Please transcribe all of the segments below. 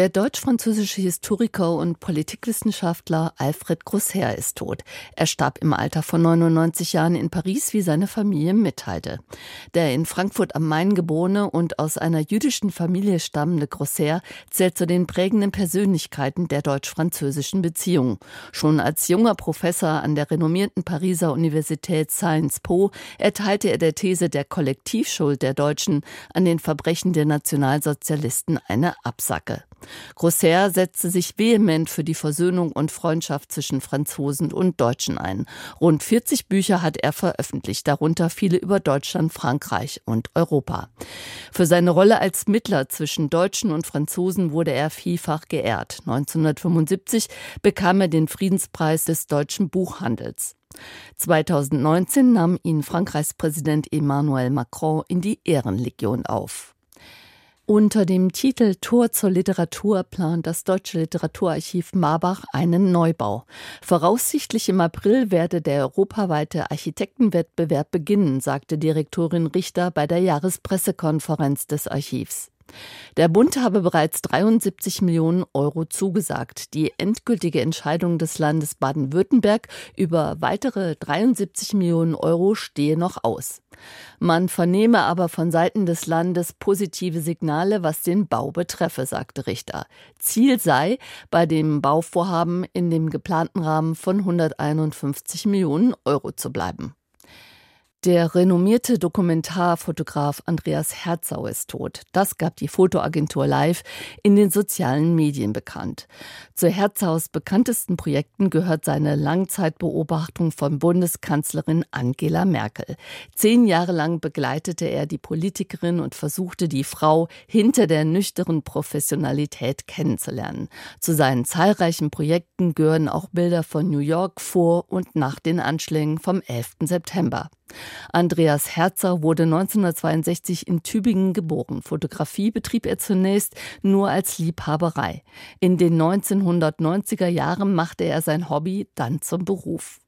der deutsch-französische Historiker und Politikwissenschaftler Alfred Grosser ist tot. Er starb im Alter von 99 Jahren in Paris, wie seine Familie mitteilte. Der in Frankfurt am Main geborene und aus einer jüdischen Familie stammende Grosser zählt zu den prägenden Persönlichkeiten der deutsch-französischen Beziehung. Schon als junger Professor an der renommierten Pariser Universität Sciences Po erteilte er der These der Kollektivschuld der Deutschen an den Verbrechen der Nationalsozialisten eine Absacke. Grosser setzte sich vehement für die Versöhnung und Freundschaft zwischen Franzosen und Deutschen ein. Rund 40 Bücher hat er veröffentlicht, darunter viele über Deutschland, Frankreich und Europa. Für seine Rolle als Mittler zwischen Deutschen und Franzosen wurde er vielfach geehrt. 1975 bekam er den Friedenspreis des deutschen Buchhandels. 2019 nahm ihn Frankreichs Präsident Emmanuel Macron in die Ehrenlegion auf. Unter dem Titel Tor zur Literatur plant das Deutsche Literaturarchiv Marbach einen Neubau. Voraussichtlich im April werde der europaweite Architektenwettbewerb beginnen, sagte Direktorin Richter bei der Jahrespressekonferenz des Archivs. Der Bund habe bereits 73 Millionen Euro zugesagt. Die endgültige Entscheidung des Landes Baden-Württemberg über weitere 73 Millionen Euro stehe noch aus. Man vernehme aber von Seiten des Landes positive Signale, was den Bau betreffe, sagte Richter. Ziel sei, bei dem Bauvorhaben in dem geplanten Rahmen von 151 Millionen Euro zu bleiben. Der renommierte Dokumentarfotograf Andreas Herzau ist tot. Das gab die Fotoagentur Live in den sozialen Medien bekannt. Zu Herzaus bekanntesten Projekten gehört seine Langzeitbeobachtung von Bundeskanzlerin Angela Merkel. Zehn Jahre lang begleitete er die Politikerin und versuchte die Frau hinter der nüchteren Professionalität kennenzulernen. Zu seinen zahlreichen Projekten gehören auch Bilder von New York vor und nach den Anschlägen vom 11. September. Andreas Herzer wurde 1962 in Tübingen geboren. Fotografie betrieb er zunächst nur als Liebhaberei. In den 1990er Jahren machte er sein Hobby dann zum Beruf.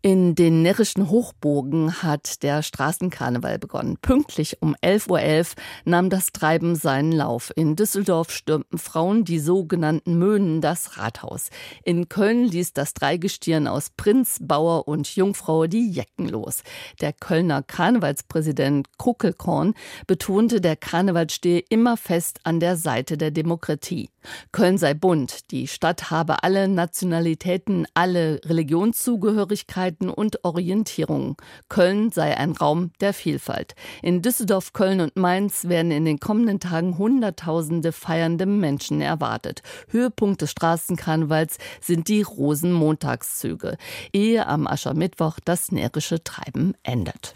In den närrischen Hochburgen hat der Straßenkarneval begonnen. Pünktlich um 11.11 Uhr .11 nahm das Treiben seinen Lauf. In Düsseldorf stürmten Frauen, die sogenannten Möhnen, das Rathaus. In Köln ließ das Dreigestirn aus Prinz, Bauer und Jungfrau die Jecken los. Der Kölner Karnevalspräsident Kuckelkorn betonte, der Karneval stehe immer fest an der Seite der Demokratie. Köln sei bunt, die Stadt habe alle Nationalitäten, alle Religionszugehörigkeiten, Freiheiten und Orientierung. Köln sei ein Raum der Vielfalt. In Düsseldorf, Köln und Mainz werden in den kommenden Tagen Hunderttausende feiernde Menschen erwartet. Höhepunkt des Straßenkarnevals sind die Rosenmontagszüge, ehe am Aschermittwoch das närrische Treiben endet.